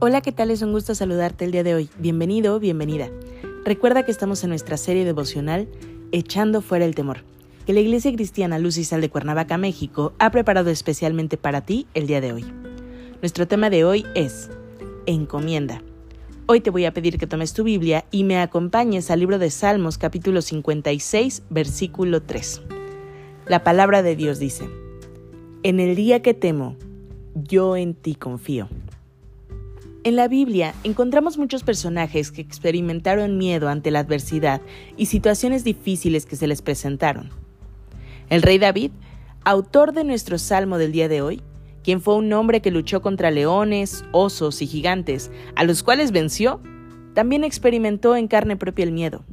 Hola, ¿qué tal? Es un gusto saludarte el día de hoy. Bienvenido, bienvenida. Recuerda que estamos en nuestra serie devocional Echando fuera el temor, que la Iglesia Cristiana Luz y Sal de Cuernavaca, México, ha preparado especialmente para ti el día de hoy. Nuestro tema de hoy es Encomienda. Hoy te voy a pedir que tomes tu Biblia y me acompañes al libro de Salmos capítulo 56, versículo 3. La palabra de Dios dice, En el día que temo, yo en ti confío. En la Biblia encontramos muchos personajes que experimentaron miedo ante la adversidad y situaciones difíciles que se les presentaron. El rey David, autor de nuestro salmo del día de hoy, quien fue un hombre que luchó contra leones, osos y gigantes, a los cuales venció, también experimentó en carne propia el miedo.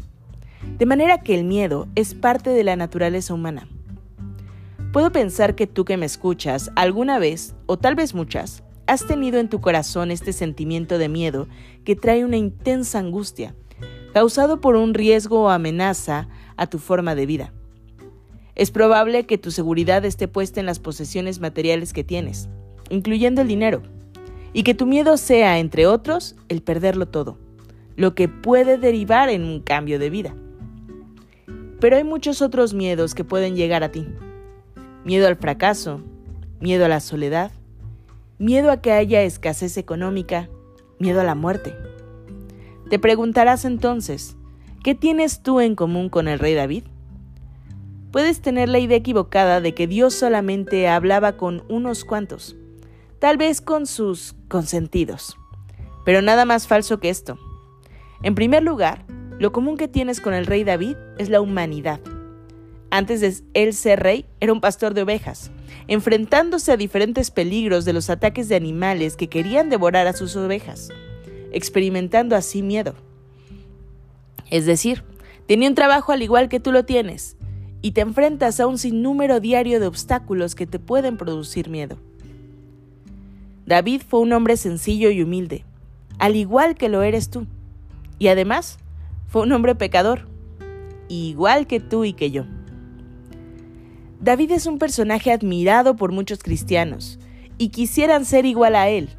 De manera que el miedo es parte de la naturaleza humana. Puedo pensar que tú que me escuchas alguna vez, o tal vez muchas, has tenido en tu corazón este sentimiento de miedo que trae una intensa angustia, causado por un riesgo o amenaza a tu forma de vida. Es probable que tu seguridad esté puesta en las posesiones materiales que tienes, incluyendo el dinero, y que tu miedo sea, entre otros, el perderlo todo, lo que puede derivar en un cambio de vida. Pero hay muchos otros miedos que pueden llegar a ti. Miedo al fracaso, miedo a la soledad, miedo a que haya escasez económica, miedo a la muerte. Te preguntarás entonces, ¿qué tienes tú en común con el rey David? Puedes tener la idea equivocada de que Dios solamente hablaba con unos cuantos, tal vez con sus consentidos, pero nada más falso que esto. En primer lugar, lo común que tienes con el rey David es la humanidad. Antes de él ser rey, era un pastor de ovejas, enfrentándose a diferentes peligros de los ataques de animales que querían devorar a sus ovejas, experimentando así miedo. Es decir, tenía un trabajo al igual que tú lo tienes, y te enfrentas a un sinnúmero diario de obstáculos que te pueden producir miedo. David fue un hombre sencillo y humilde, al igual que lo eres tú, y además fue un hombre pecador, igual que tú y que yo. David es un personaje admirado por muchos cristianos y quisieran ser igual a él,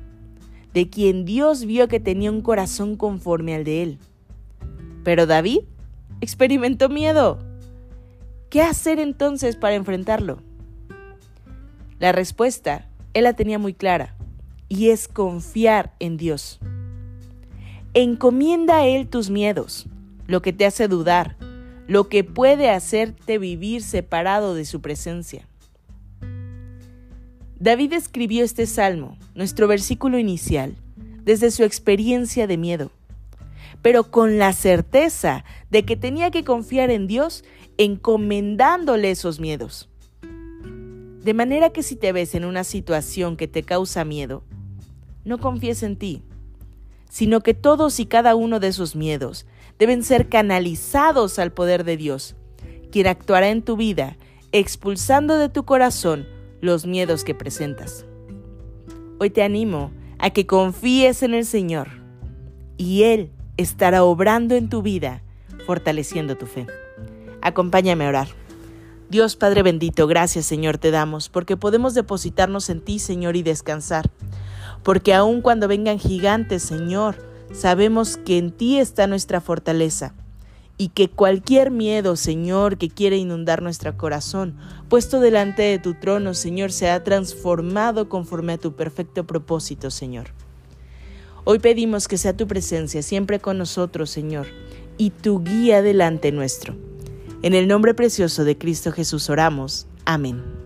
de quien Dios vio que tenía un corazón conforme al de él. Pero David experimentó miedo. ¿Qué hacer entonces para enfrentarlo? La respuesta, él la tenía muy clara, y es confiar en Dios. Encomienda a Él tus miedos, lo que te hace dudar, lo que puede hacerte vivir separado de su presencia. David escribió este salmo, nuestro versículo inicial, desde su experiencia de miedo, pero con la certeza de que tenía que confiar en Dios encomendándole esos miedos. De manera que si te ves en una situación que te causa miedo, no confíes en ti, sino que todos y cada uno de esos miedos deben ser canalizados al poder de Dios, quien actuará en tu vida, expulsando de tu corazón los miedos que presentas. Hoy te animo a que confíes en el Señor y Él estará obrando en tu vida, fortaleciendo tu fe. Acompáñame a orar. Dios Padre bendito, gracias Señor te damos, porque podemos depositarnos en ti, Señor, y descansar. Porque aun cuando vengan gigantes, Señor, sabemos que en ti está nuestra fortaleza y que cualquier miedo, Señor, que quiere inundar nuestro corazón, puesto delante de tu trono, Señor, se ha transformado conforme a tu perfecto propósito, Señor. Hoy pedimos que sea tu presencia siempre con nosotros, Señor, y tu guía delante nuestro. En el nombre precioso de Cristo Jesús oramos. Amén.